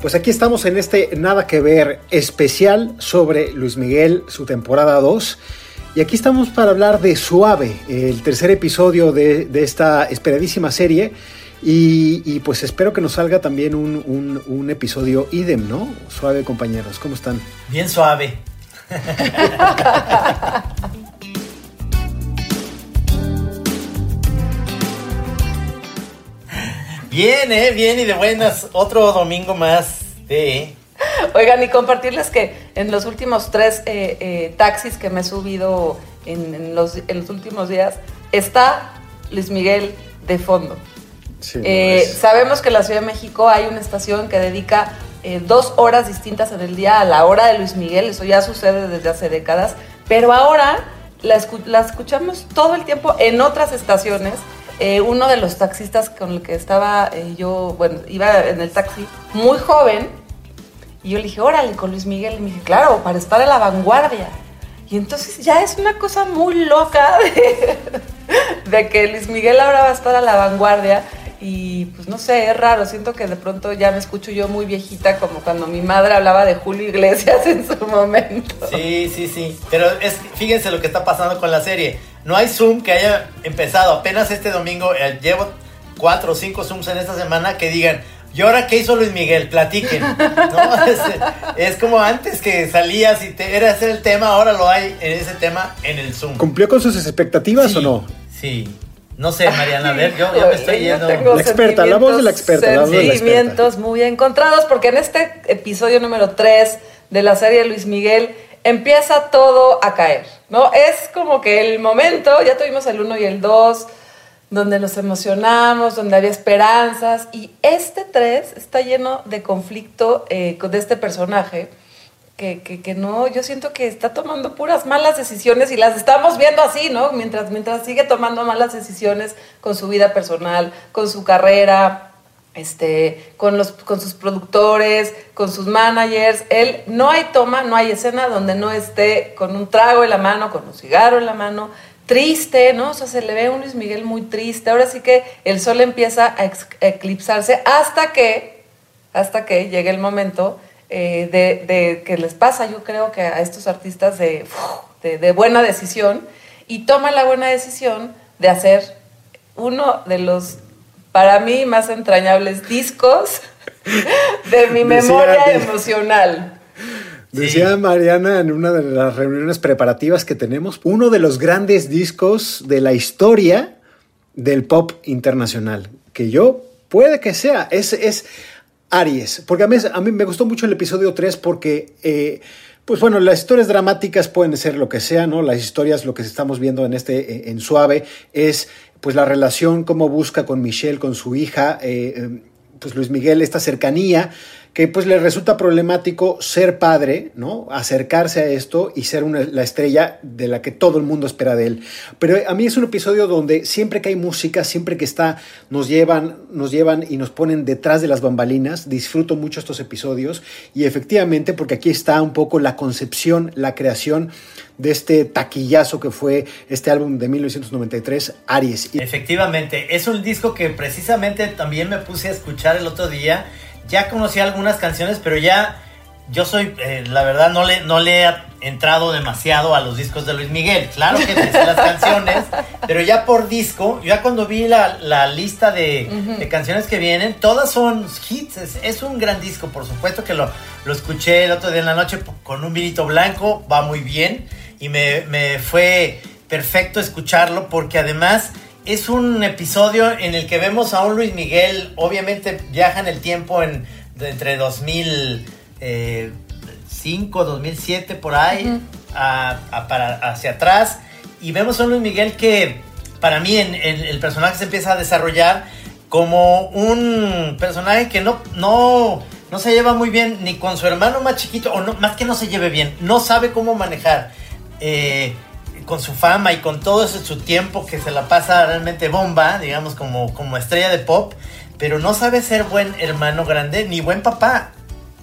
Pues aquí estamos en este Nada que ver especial sobre Luis Miguel, su temporada 2. Y aquí estamos para hablar de Suave, el tercer episodio de, esta esperadísima serie. Y, pues espero que nos salga también un, un episodio idem, ¿no? Suave, compañeros, ¿cómo están? Bien suave. Bien, eh, bien y de buenas. Otro domingo más de. Oigan, y compartirles que en los últimos tres eh, eh, taxis que me he subido en, los, últimos días, está Luis Miguel de fondo. sabemos que en la Ciudad de México hay una estación que dedica dos horas distintas en el día a la hora de Luis Miguel, eso ya sucede desde hace décadas, pero ahora la, la escuchamos todo el tiempo en otras estaciones eh, uno de los taxistas con el que estaba eh, yo, bueno, iba en el taxi, muy joven, y yo le dije, órale, con Luis Miguel, y me dije, claro, para estar a la vanguardia. Y entonces ya es una cosa muy loca de, que Luis Miguel ahora va a estar a la vanguardia. Y pues no sé, es raro, siento que de pronto ya me escucho yo muy viejita como cuando mi madre hablaba de Julio Iglesias en su momento. Sí, sí, sí, pero fíjense lo que está pasando con la serie. No hay Zoom que haya empezado apenas este domingo, eh, llevo cuatro o cinco Zooms en esta semana que digan, ¿y ahora qué hizo Luis Miguel? Platiquen. Es, como antes que salías y te, era ese el tema, ahora lo hay en ese tema en el Zoom. ¿Cumplió con sus expectativas o no? Sí. No sé, Mariana, a ver, yo, me estoy yendo. La experta, la voz de la experta. Sentimientos muy encontrados, porque en este episodio número 3 de la serie Luis Miguel empieza todo a caer, ¿no? Es como que el momento, ya tuvimos el 1 y el 2, donde nos emocionamos, donde había esperanzas, y este 3 está lleno de conflicto eh, de este personaje que, no, yo siento que está tomando puras malas decisiones y las estamos viendo así, ¿no? Mientras, mientras sigue tomando malas decisiones con su vida personal, con su carrera, este, con, los, con sus productores, con sus managers. Él, no hay toma, no hay escena donde no esté con un trago en la mano, con un cigarro en la mano, triste, ¿no? O sea, se le ve a un Luis Miguel muy triste. Ahora sí que el sol empieza a eclipsarse hasta que, hasta que llegue el momento eh, de, que les pasa, yo creo que a estos artistas de, de, buena decisión y toman la buena decisión de hacer uno de los, para mí, más entrañables discos de mi memoria emocional. Decía Mariana en una de las reuniones preparativas que tenemos, uno de los grandes discos de la historia del pop internacional, que yo puede que sea, es, es Aries, porque a mí, a mí me gustó mucho el episodio 3 porque, eh, pues bueno, las historias dramáticas pueden ser lo que sea, ¿no? Las historias, lo que estamos viendo en este, eh, en Suave, es pues la relación, cómo busca con Michelle, con su hija, eh, pues Luis Miguel, esta cercanía, que pues le resulta problemático ser padre, ¿no? Acercarse a esto y ser la estrella de la que todo el mundo espera de él. Pero a mí es un episodio donde siempre que hay música, siempre que está, nos llevan, nos llevan y nos ponen detrás de las bambalinas. Disfruto mucho estos episodios y efectivamente porque aquí está un poco la concepción, la creación de este taquillazo que fue este álbum de 1993, Aries. Efectivamente, es un disco que precisamente también me puse a escuchar el otro día ya conocí algunas canciones, pero ya yo soy, eh, la verdad, no le, no le he entrado demasiado a los discos de Luis Miguel. Claro que sé las canciones, pero ya por disco, ya cuando vi la, lista de, canciones que vienen, todas son hits. Es, un gran disco, por supuesto que lo, lo escuché el otro día en la noche con un vinito blanco, va muy bien y me, me fue perfecto escucharlo porque además es un episodio en el que vemos a un Luis Miguel, obviamente viaja en el tiempo en, entre 2005, 2007, eh, por ahí, para, hacia atrás, y vemos a un Luis Miguel que para mí en, el personaje se empieza a desarrollar como un personaje que no, no, no se lleva muy bien ni con su hermano más chiquito, o no, más que no se lleve bien, no sabe cómo manejar. Eh, con su fama y con todo ese, su tiempo que se la pasa realmente bomba, digamos, como, como estrella de pop, pero no sabe ser buen hermano grande ni buen papá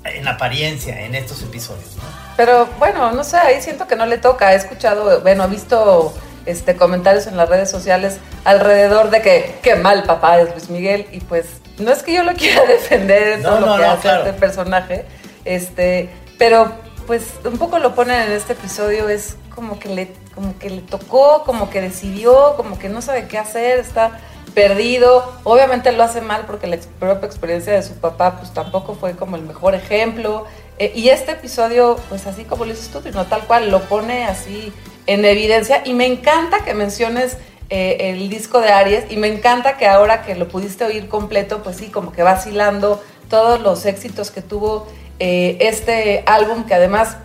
en apariencia en estos episodios. Pero bueno, no sé, ahí siento que no le toca. He escuchado, bueno, he visto este, comentarios en las redes sociales alrededor de que qué mal papá es Luis Miguel y pues no es que yo lo quiera defender, eso lo que hace este personaje, este, pero pues un poco lo ponen en este episodio, es como que le, como que le tocó, como que decidió, como que no sabe qué hacer, está perdido. Obviamente lo hace mal porque la propia experiencia de su papá pues tampoco fue como el mejor ejemplo. Eh, y este episodio, pues así como lo dices tú, no tal cual, lo pone así en evidencia. Y me encanta que menciones eh, el disco de Aries y me encanta que ahora que lo pudiste oír completo, pues sí, como que vacilando todos los éxitos que tuvo eh, este álbum, que además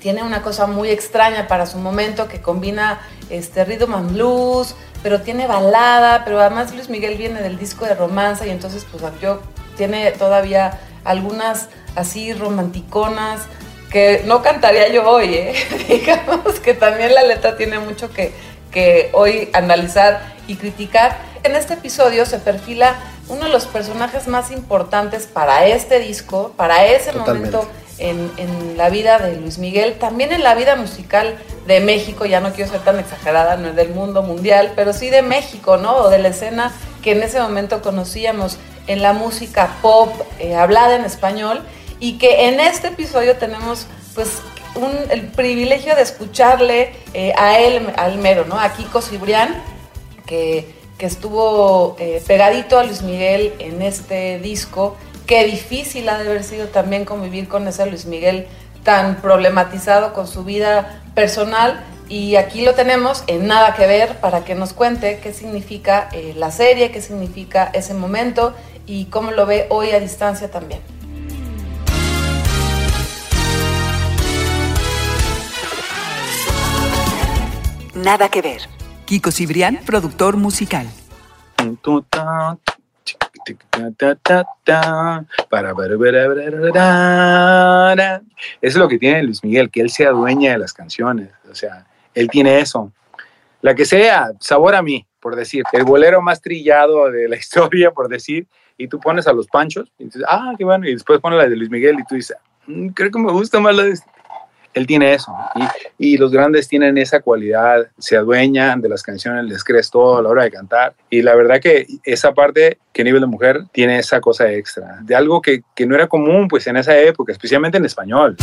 tiene una cosa muy extraña para su momento, que combina este rhythm and blues, pero tiene balada, pero además Luis Miguel viene del disco de romanza y entonces pues yo tiene todavía algunas así romanticonas que no cantaría yo hoy, ¿eh? digamos que también la letra tiene mucho que, que hoy analizar y criticar. En este episodio se perfila uno de los personajes más importantes para este disco, para ese momento en, en, la vida de Luis Miguel, también en la vida musical de México, ya no quiero ser tan exagerada, no es del mundo mundial, pero sí de México, ¿no? O de la escena que en ese momento conocíamos en la música pop eh, hablada en español y que en este episodio tenemos pues el privilegio de escucharle eh, a él, al mero, ¿no? A Kiko Cibrián, que, que estuvo eh, pegadito a Luis Miguel en este disco. Qué difícil ha de haber sido también convivir con ese Luis Miguel tan problematizado con su vida personal y aquí lo tenemos en Nada que ver para que nos cuente qué significa eh, la serie, qué significa ese momento y cómo lo ve hoy a distancia también. Nada que ver. Kiko Cibrián, productor musical. Es lo que tiene Luis Miguel, que él sea dueña de las canciones. O sea, él tiene eso. La que sea, sabor a mí, por decir. El bolero más trillado de la historia, por decir. Y tú pones a los panchos y dices, ah, qué bueno. Y después pones la de Luis Miguel y tú dices, mm, creo que me gusta más la de este él tiene eso. Y, los grandes tienen esa cualidad, se adueñan de las canciones, les crees todo a la hora de cantar. Y la verdad que esa parte, que nivel de mujer, tiene esa cosa extra, de algo que, que no era común pues en esa época, especialmente en español.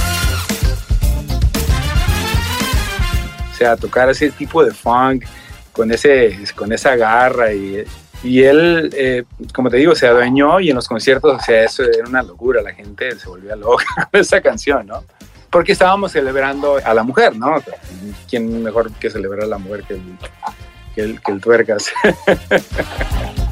O sea, tocar ese tipo de funk con, ese, con esa garra y, y él, eh, como te digo, se adueñó y en los conciertos, o sea, eso era una locura, la gente se volvía loca con esa canción, ¿no? Porque estábamos celebrando a la mujer, ¿no? ¿Quién mejor que celebrar a la mujer que el, que el, que el tuercas?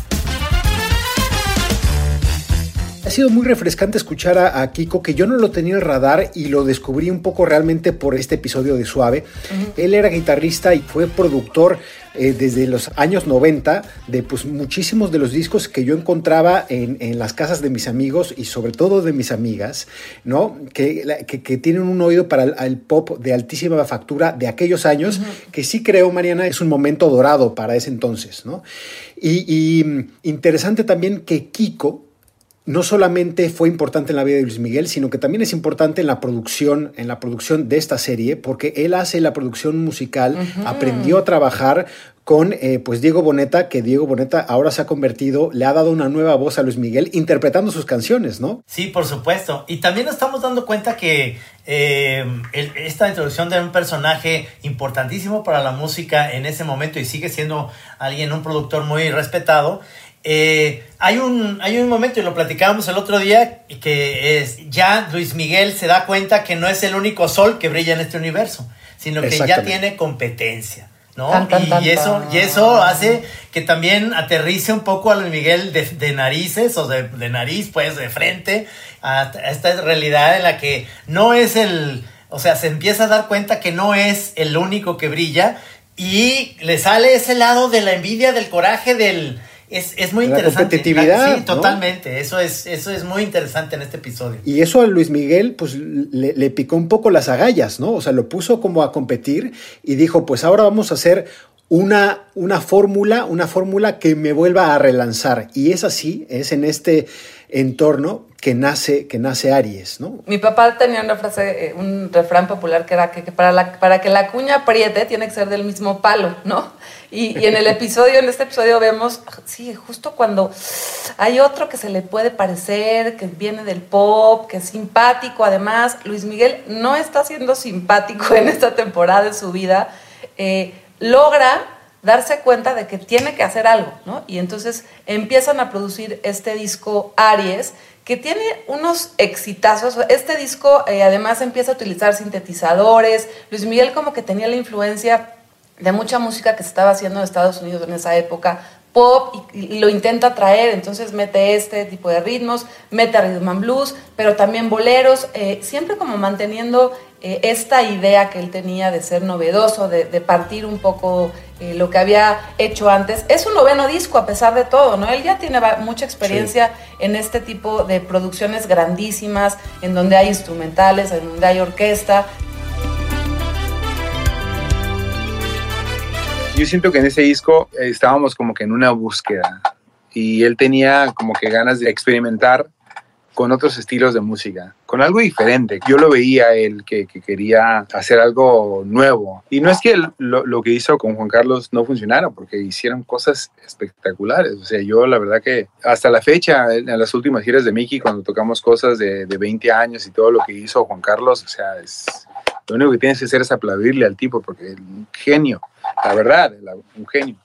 sido muy refrescante escuchar a, Kiko, que yo no lo tenía en el radar y lo descubrí un poco realmente por este episodio de Suave. Él era guitarrista y fue productor eh, desde los años 90 de pues, muchísimos de los discos que yo encontraba en, las casas de mis amigos y sobre todo de mis amigas, ¿no? Que, que, tienen un oído para el, pop de altísima factura de aquellos años, que sí creo, Mariana, es un momento dorado para ese entonces, ¿no? y mm, interesante también que Kiko, no solamente fue importante en la vida de Luis Miguel, sino que también es importante en la producción, en la producción de esta serie, porque él hace la producción musical, aprendió a trabajar con eh, pues Diego Boneta, que Diego Boneta ahora se ha convertido, le ha dado una nueva voz a Luis Miguel interpretando sus canciones, ¿no? Sí, por supuesto. Y también nos estamos dando cuenta que eh, esta introducción de un personaje importantísimo para la música en ese momento y sigue siendo alguien, un productor muy respetado, eh, hay, un, hay un momento, y lo platicábamos el otro día, que es ya Luis Miguel se da cuenta que no es el único sol que brilla en este universo, sino que ya tiene competencia. ¿no? y, eso, y eso hace que también aterrice un poco a Luis Miguel de, narices o de, nariz, pues de frente, a, esta realidad en la que no es el, o sea, se empieza a dar cuenta que no es el único que brilla y le sale ese lado de la envidia, del coraje, del, es, muy interesante. La competitividad. Sí, totalmente. Eso, es, eso es muy interesante en este episodio. Y eso a Luis Miguel, pues le, picó un poco las agallas, ¿no? O sea, lo puso como a competir y dijo, pues ahora vamos a hacer una, una fórmula, una fórmula que me vuelva a relanzar. Y es así, es en este entorno que nace, que nace Aries, ¿no? Mi papá tenía una frase, eh, un refrán popular que era que, para, la, para que la cuña apriete tiene que ser del mismo palo, ¿no? Y, en el episodio, en este episodio vemos, sí, justo cuando hay otro que se le puede parecer, que viene del pop, que es simpático, además, Luis Miguel no está siendo simpático en esta temporada de su vida, eh, logra darse cuenta de que tiene que hacer algo, ¿no? Y entonces empiezan a producir este disco Aries, que tiene unos exitazos. Este disco eh, además empieza a utilizar sintetizadores. Luis Miguel como que tenía la influencia de mucha música que se estaba haciendo en Estados Unidos en esa época, pop, y, lo intenta traer, entonces mete este tipo de ritmos, mete rhythm and blues, pero también boleros, eh, siempre como manteniendo eh, esta idea que él tenía de ser novedoso, de, partir un poco eh, lo que había hecho antes. Es un noveno disco a pesar de todo, ¿no? Él ya tiene mucha experiencia en este tipo de producciones grandísimas, en donde hay instrumentales, en donde hay orquesta. Yo siento que en ese disco eh, estábamos como que en una búsqueda y él tenía como que ganas de experimentar con otros estilos de música, con algo diferente. Yo lo veía él que, quería hacer algo nuevo. Y no es que lo, que hizo con Juan Carlos no funcionara, porque hicieron cosas espectaculares. O sea, yo la verdad que hasta la fecha, en las últimas giras de Mickey, cuando tocamos cosas de, de 20 años y todo lo que hizo Juan Carlos, o sea, es, lo único que tienes que hacer es aplaudirle al tipo, porque es un genio, la verdad, un genio.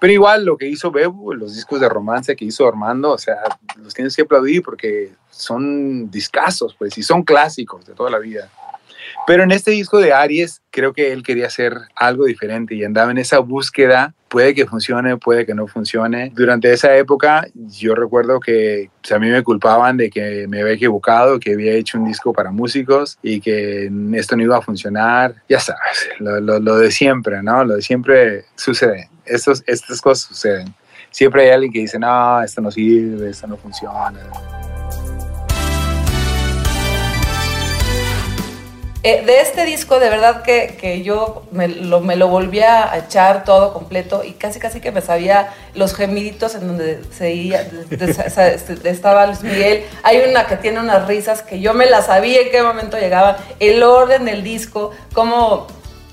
Pero igual lo que hizo Bebu, los discos de romance que hizo Armando, o sea, los tienes que aplaudir porque son discazos, pues, y son clásicos de toda la vida. Pero en este disco de Aries, creo que él quería hacer algo diferente y andaba en esa búsqueda. Puede que funcione, puede que no funcione. Durante esa época, yo recuerdo que pues, a mí me culpaban de que me había equivocado, que había hecho un disco para músicos y que esto no iba a funcionar. Ya sabes, lo, lo de siempre, ¿no? Lo de siempre sucede estos, estas cosas suceden. Siempre hay alguien que dice, no, esto no sirve, esto no funciona. Eh, de este disco, de verdad que, que yo me lo, me lo, volví a echar todo completo y casi casi que me sabía los gemiditos en donde se, este, estaba Luis Miguel. Hay una que tiene unas risas que yo me las sabía en qué momento llegaban, el orden del disco, cómo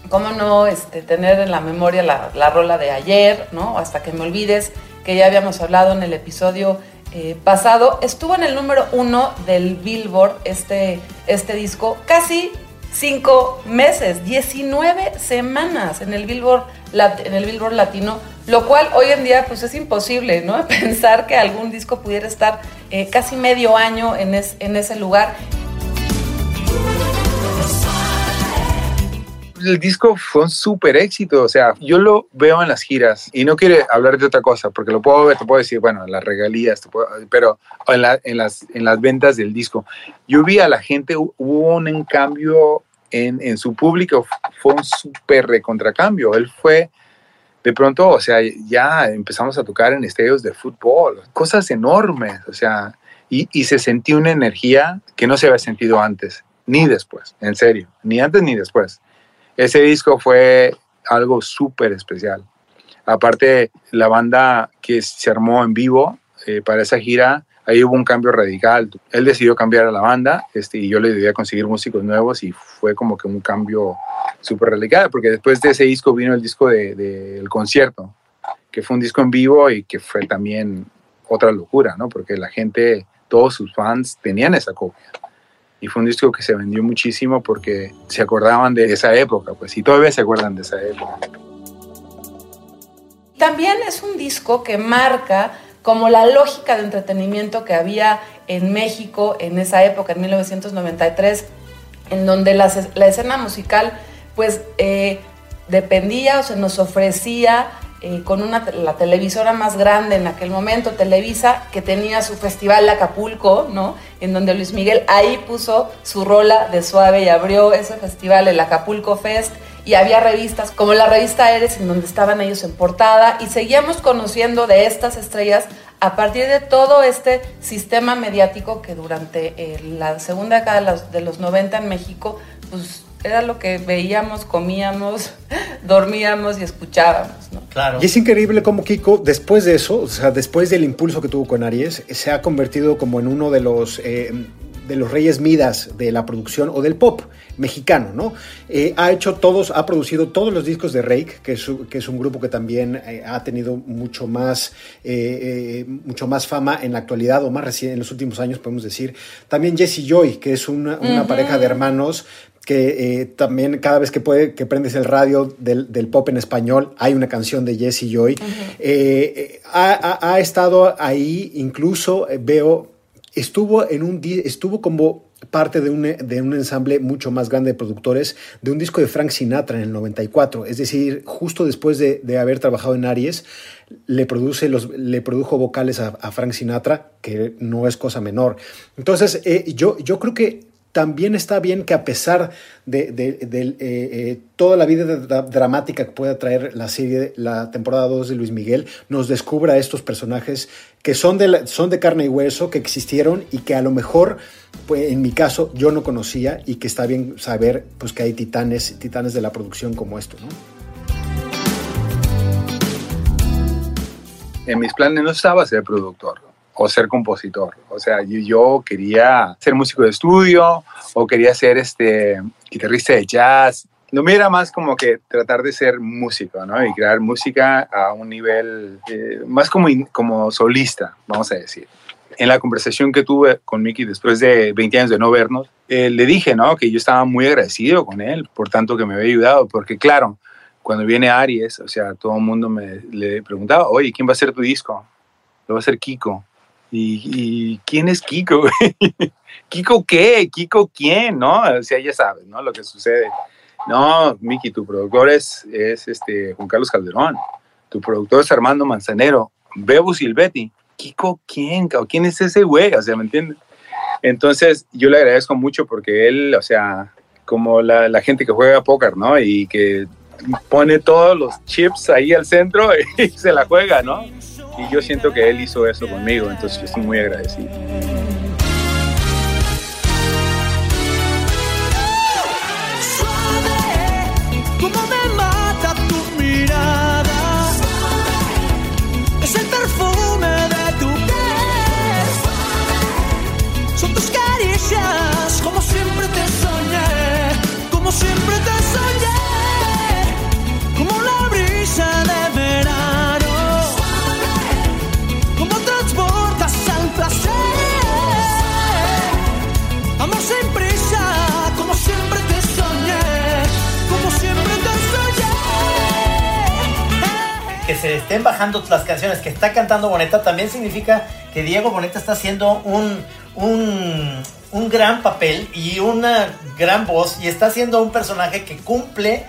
¿Cómo no este, tener en la memoria la, rola de ayer, ¿no? Hasta que me olvides, que ya habíamos hablado en el episodio eh, pasado. Estuvo en el número uno del Billboard, este, este disco, casi cinco meses, 19 semanas en el Billboard, en el Billboard Latino, lo cual hoy en día pues es imposible, ¿no? Pensar que algún disco pudiera estar eh, casi medio año en ese lugar. El disco fue un súper éxito. O sea, yo lo veo en las giras y no quiere hablar de otra cosa, porque lo puedo ver, te puedo decir, bueno, las regalías, pero en, en, las, en las ventas del disco. Yo vi a la gente, hubo un cambio en, en su público, fue un súper recontracambio. Él fue de pronto, o sea, ya empezamos a tocar en estadios de fútbol, cosas enormes, o sea, y, y, se sentía una energía que no se había sentido antes, ni después, en serio, ni antes ni después. Ese disco fue algo súper especial. Aparte, la banda que se armó en vivo eh, para esa gira, ahí hubo un cambio radical. Él decidió cambiar a la banda este, y yo le debía conseguir músicos nuevos y fue como que un cambio súper radical, porque después de ese disco vino el disco del de, concierto, que fue un disco en vivo y que fue también otra locura, ¿no? Porque la gente, todos sus fans tenían esa copia y fue un disco que se vendió muchísimo porque se acordaban de esa época, pues, y todavía se acuerdan de esa época. También es un disco que marca como la lógica de entretenimiento que había en México en esa época, en 1993, en donde la, escena musical, pues, eh, dependía o se nos ofrecía eh, con una, la televisora más grande en aquel momento, Televisa, que tenía su festival Acapulco, ¿no? En donde Luis Miguel ahí puso su rola de suave y abrió ese festival, el Acapulco Fest, y había revistas como la revista Eres, en donde estaban ellos en portada, y seguíamos conociendo de estas estrellas a partir de todo este sistema mediático que durante eh, la segunda década de los, de los 90 en México, pues era lo que veíamos, comíamos, dormíamos y escuchábamos, ¿no? Claro. Y es increíble cómo Kiko, después de eso, o sea, después del impulso que tuvo con Aries, se ha convertido como en uno de los, eh, de los reyes midas de la producción o del pop mexicano, ¿no? Eh, ha hecho todos, ha producido todos los discos de Rake, que es, que es un grupo que también eh, ha tenido mucho más, eh, mucho más fama en la actualidad o más recién en los últimos años, podemos decir. También Jesse Joy, que es una, una pareja de hermanos que también cada vez que puede que prendes el radio del, del, pop en español hay una canción de Jesse Joy. ha, ha, ha, estado ahí, incluso veo, estuvo en un estuvo como parte de un, de un, ensamble mucho más grande de productores de un disco de Frank Sinatra en el 94. Es decir, justo después de, de haber trabajado en Aries, le, produce los, le produjo vocales a, a, Frank Sinatra, que no es cosa menor. Entonces, eh, yo, yo creo que también está bien que a pesar de, eh, eh, toda la vida dramática que pueda traer la serie, la temporada 2 de Luis Miguel, nos descubra estos personajes que son de, carne y hueso, que existieron y que a lo mejor, pues, en mi caso, yo no conocía y que está bien saber pues, que hay titanes, titanes de la producción como esto. En mis planes no estaba ser productor o ser compositor. O sea, yo, yo, quería ser músico de estudio o quería ser este guitarrista de jazz. No me era más como que tratar de ser músico, ¿no? Y crear música a un nivel eh, más como, como solista, vamos a decir. En la conversación que tuve con Mickey después de 20 años de no vernos, eh, le dije, ¿no? Que yo estaba muy agradecido con él por tanto que me había ayudado, porque claro, cuando viene Aries, o sea, todo el mundo me le preguntaba, oye, ¿quién va a ser tu disco? Lo va a ser Kiko. ¿Y, y quién es Kiko? ¿Kiko qué? ¿Kiko quién? ¿No? O sea, ya sabes, ¿no? Lo que sucede. No, Miki, tu productor es, es este Juan Carlos Calderón. Tu productor es Armando Manzanero. Bebo Silvetti. ¿Kiko quién? ¿Quién es ese güey? O sea, ¿me entiendes? Entonces, yo le agradezco mucho porque él, o sea, como la, la gente que juega póker, ¿no? Y que pone todos los chips ahí al centro y se la juega, ¿no? Y yo siento que él hizo eso conmigo, entonces yo estoy muy agradecido. Se estén bajando las canciones que está cantando Boneta también significa que Diego Boneta está haciendo un, un, un gran papel y una gran voz y está haciendo un personaje que cumple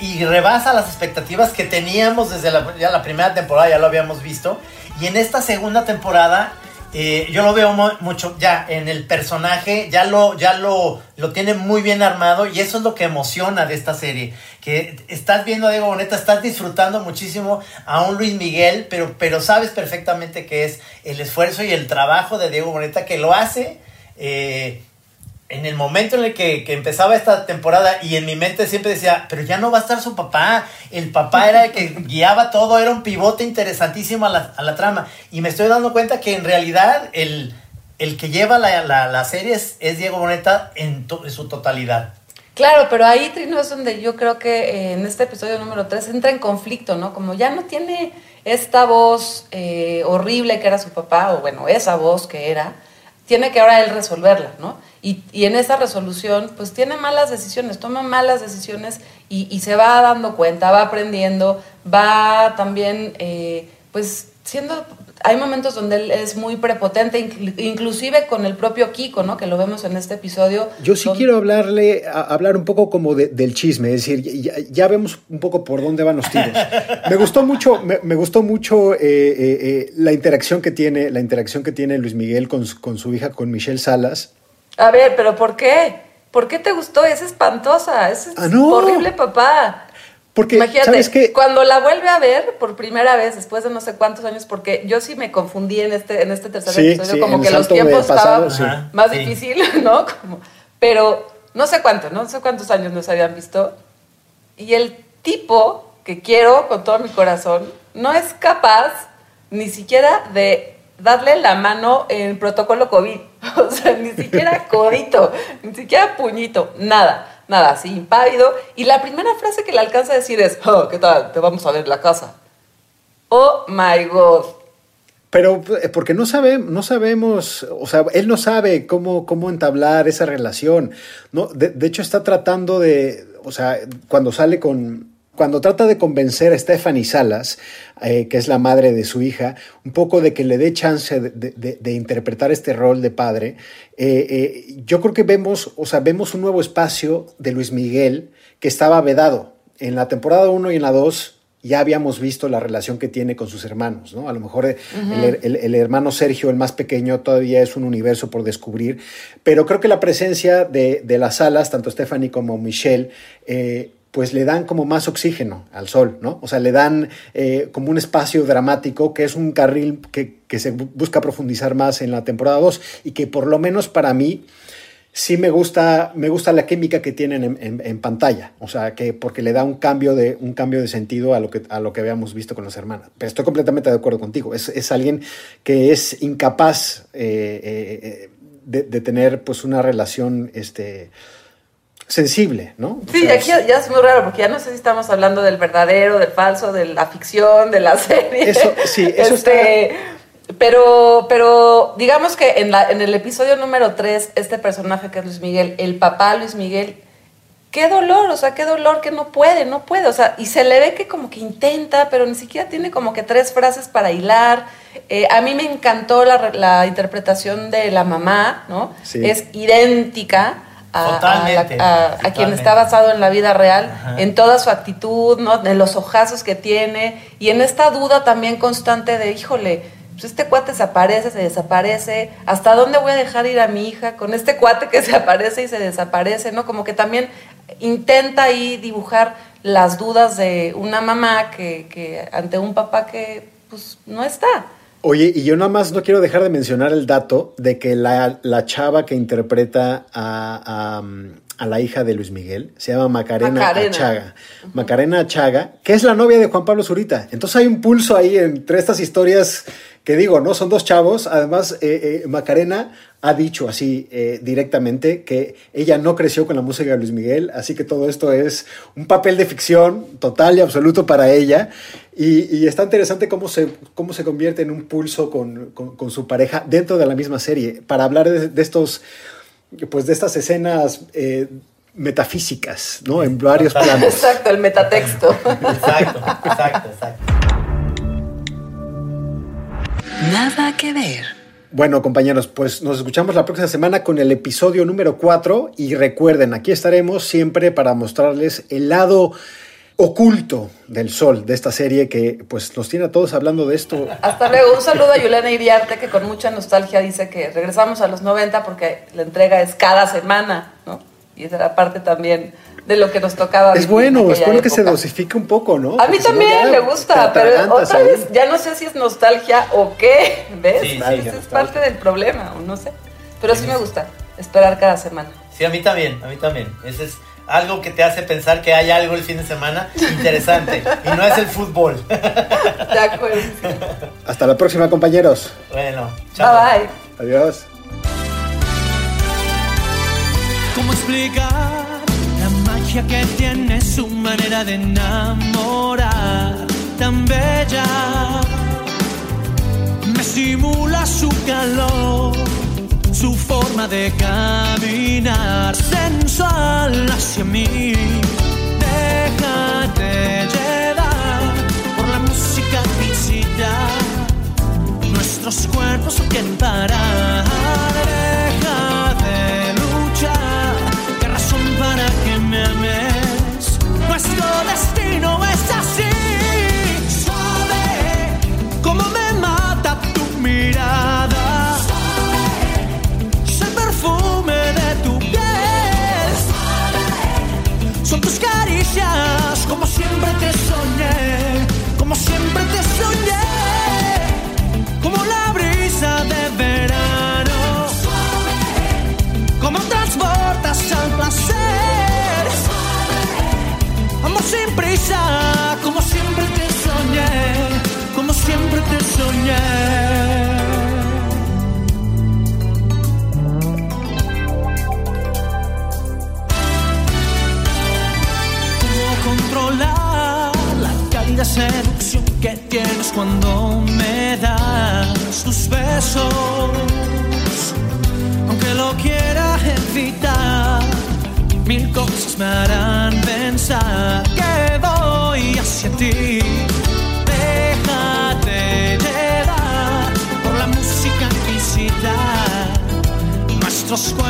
y rebasa las expectativas que teníamos desde la, ya la primera temporada, ya lo habíamos visto. Y en esta segunda temporada, eh, yo lo veo mucho ya en el personaje, ya lo, ya lo, lo tiene muy bien armado y eso es lo que emociona de esta serie. Que estás viendo a Diego Boneta, estás disfrutando muchísimo a un Luis Miguel, pero, pero sabes perfectamente que es el esfuerzo y el trabajo de Diego Boneta que lo hace. Eh, en el momento en el que, que, empezaba esta temporada y en mi mente siempre decía, pero ya no va a estar su papá, el papá era el que guiaba todo, era un pivote interesantísimo a la, a la trama. Y me estoy dando cuenta que en realidad el, el que lleva la, la, la serie es, es, Diego Boneta en, to, en, su totalidad. Claro, pero ahí, Trino, es donde yo creo que eh, en este episodio número 3 entra en conflicto, ¿no? Como ya no tiene esta voz eh, horrible que era su papá, o bueno, esa voz que era, tiene que ahora él resolverla, ¿no? Y, y, en esa resolución, pues tiene malas decisiones, toma malas decisiones y, y se va dando cuenta, va aprendiendo, va también, eh, pues siendo, hay momentos donde él es muy prepotente, inclusive con el propio Kiko, ¿no? Que lo vemos en este episodio. Yo sí donde... quiero hablarle, a, hablar un poco como de, del chisme, es decir, ya, ya, vemos un poco por dónde van los tiros. me gustó mucho, me, me gustó mucho eh, eh, eh, la interacción que tiene, la interacción que tiene Luis Miguel con, con su hija, con Michelle Salas. A ver, pero ¿por qué? ¿Por qué te gustó? Es espantosa, es ah, no. horrible papá. Porque, Imagínate, ¿sabes qué? cuando la vuelve a ver por primera vez después de no sé cuántos años, porque yo sí me confundí en este, en este tercer sí, episodio, sí, como que los tiempos pasado, estaban sí. más difícil, ¿no? Como, pero no sé cuánto, no sé cuántos años nos habían visto. Y el tipo que quiero con todo mi corazón, no es capaz ni siquiera de darle la mano en protocolo COVID. O sea, ni siquiera codito, ni siquiera puñito, nada, nada, así impávido. Y la primera frase que le alcanza a decir es, oh, ¿qué tal? Te vamos a ver la casa. Oh my God. Pero eh, porque no, sabe, no sabemos, o sea, él no sabe cómo, cómo entablar esa relación. No, de, de hecho, está tratando de, o sea, cuando sale con, cuando trata de convencer a Stephanie Salas, eh, que es la madre de su hija, un poco de que le dé chance de, de- de interpretar este rol de padre, eh, eh, yo creo que vemos, o sea, vemos un nuevo espacio de Luis Miguel que estaba vedado. En la temporada 1 y en la 2 ya habíamos visto la relación que tiene con sus hermanos, ¿no? A lo mejor el, el- el hermano Sergio, el más pequeño, todavía es un universo por descubrir, pero creo que la presencia de, de las alas, tanto Stephanie como Michelle, eh, pues le dan como más oxígeno al sol, ¿no? O sea, le dan eh, como un espacio dramático que es un carril que, que se bu- busca profundizar más en la temporada 2 y que por lo menos para mí sí me gusta, me gusta la química que tienen en, pantalla, o sea, que porque le da un cambio de, un cambio de sentido a lo que, a lo que habíamos visto con las hermanas. Pero estoy completamente de acuerdo contigo, es, es alguien que es incapaz eh, eh, de, de tener pues una relación este, sensible, ¿no? O Sí, sea, aquí ya es muy raro porque ya no sé si estamos hablando del verdadero, del falso, de la ficción, de la serie. Eso, sí, eso Este, Pero, pero digamos que en, la, en el episodio número 3, este personaje que es Luis Miguel, el papá Luis Miguel, qué dolor, o sea, qué dolor que no puede, no puede, o sea, y se le ve que como que intenta, pero ni siquiera tiene como que tres frases para hilar. Eh, a mí me encantó la, la interpretación de la mamá, ¿no? Sí. Es idéntica a, a la- Totalmente, a- a quien está basado en la vida real, Ajá. en toda su actitud, ¿no? En los ojazos que tiene y en esta duda también constante de, híjole, pues este cuate se aparece, se desaparece, ¿hasta dónde voy a dejar ir a mi hija con este cuate que se aparece y se desaparece, ¿no? Como que también intenta ahí dibujar las dudas de una mamá que, que ante un papá que pues no está. Oye, y yo nada más no quiero dejar de mencionar el dato de que la, la chava que interpreta a, a, mm, a la hija de Luis Miguel se llama Macarena, Macarena. Achaga. Macarena Achaga, que es la novia de Juan Pablo Zurita. Entonces hay un pulso ahí entre estas historias que digo, ¿no? Son dos chavos. Además, eh, eh, Macarena ha dicho así eh, directamente que ella no creció con la música de Luis Miguel, así que todo esto es un papel de ficción total y absoluto para ella. Y, y está interesante cómo se, cómo se convierte en un pulso con, con- con su pareja dentro de la misma serie, para hablar de, de estos, pues de estas escenas eh, metafísicas, ¿no? En varios planos. Exacto, el metatexto. Exacto, exacto, exacto. Nada que ver. Bueno, compañeros, pues nos escuchamos la próxima semana con el episodio número 4 y recuerden, aquí estaremos siempre para mostrarles el lado oculto del sol de esta serie que pues nos tiene a todos hablando de esto. Hasta luego. Un saludo a Yulena Iriarte, que con mucha nostalgia dice que regresamos a los 90 porque la entrega es cada semana, ¿no? Y esa era parte también de lo que nos tocaba. Es bueno, en es bueno que se dosifique un poco, ¿no? A mí Porque si no también ya me gusta, pero otra ahí. vez ya no sé si es nostalgia o qué, ¿ves? Sí, sí, Ese es nostalgia. parte del problema, o no sé. Pero sí me gusta esperar cada semana. Sí, a mí también, a mí también. Ese es algo que te hace pensar que hay algo el fin de semana interesante. y no es el fútbol. De acuerdo. Hasta la próxima, compañeros. bueno, chao. Bye bye. Adiós. ¿Cómo explicar que tiene su manera de enamorar tan bella? Me simula su calor, su forma de caminar sensual hacia mí. Déjate llevar por la musicalicidad. Nuestros cuerpos quieren parar. Deja de luchar. Nuestro destino es así. Suave, como me mata tu mirada. Es el perfume de tu piel. Son tus caricias, como siempre te soñé, seducción que tienes cuando me das tus besos. Aunque lo quiera evitar, mil cosas me harán pensar que voy hacia ti squad.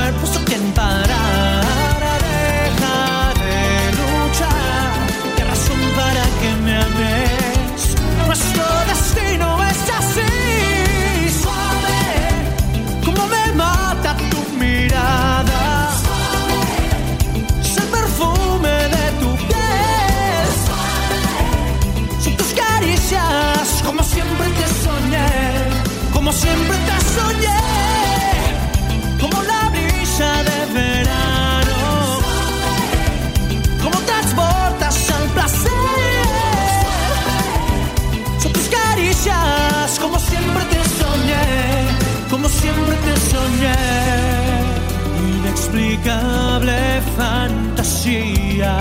fantasía.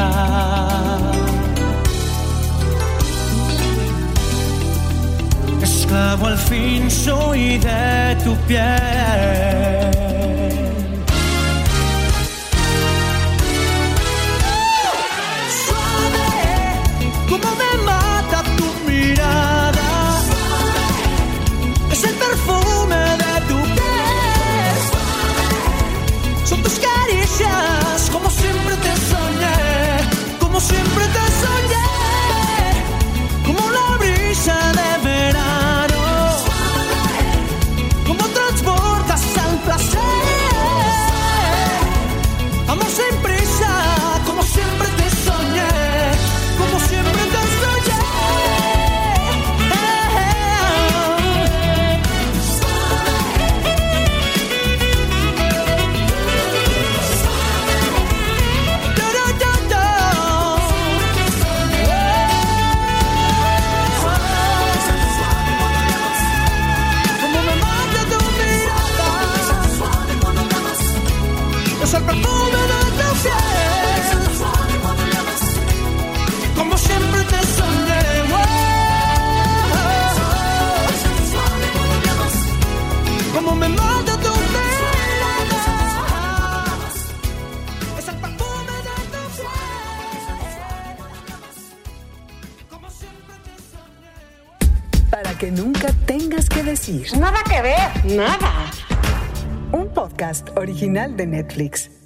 Esclavo al fin soy de tu piel. original de Netflix.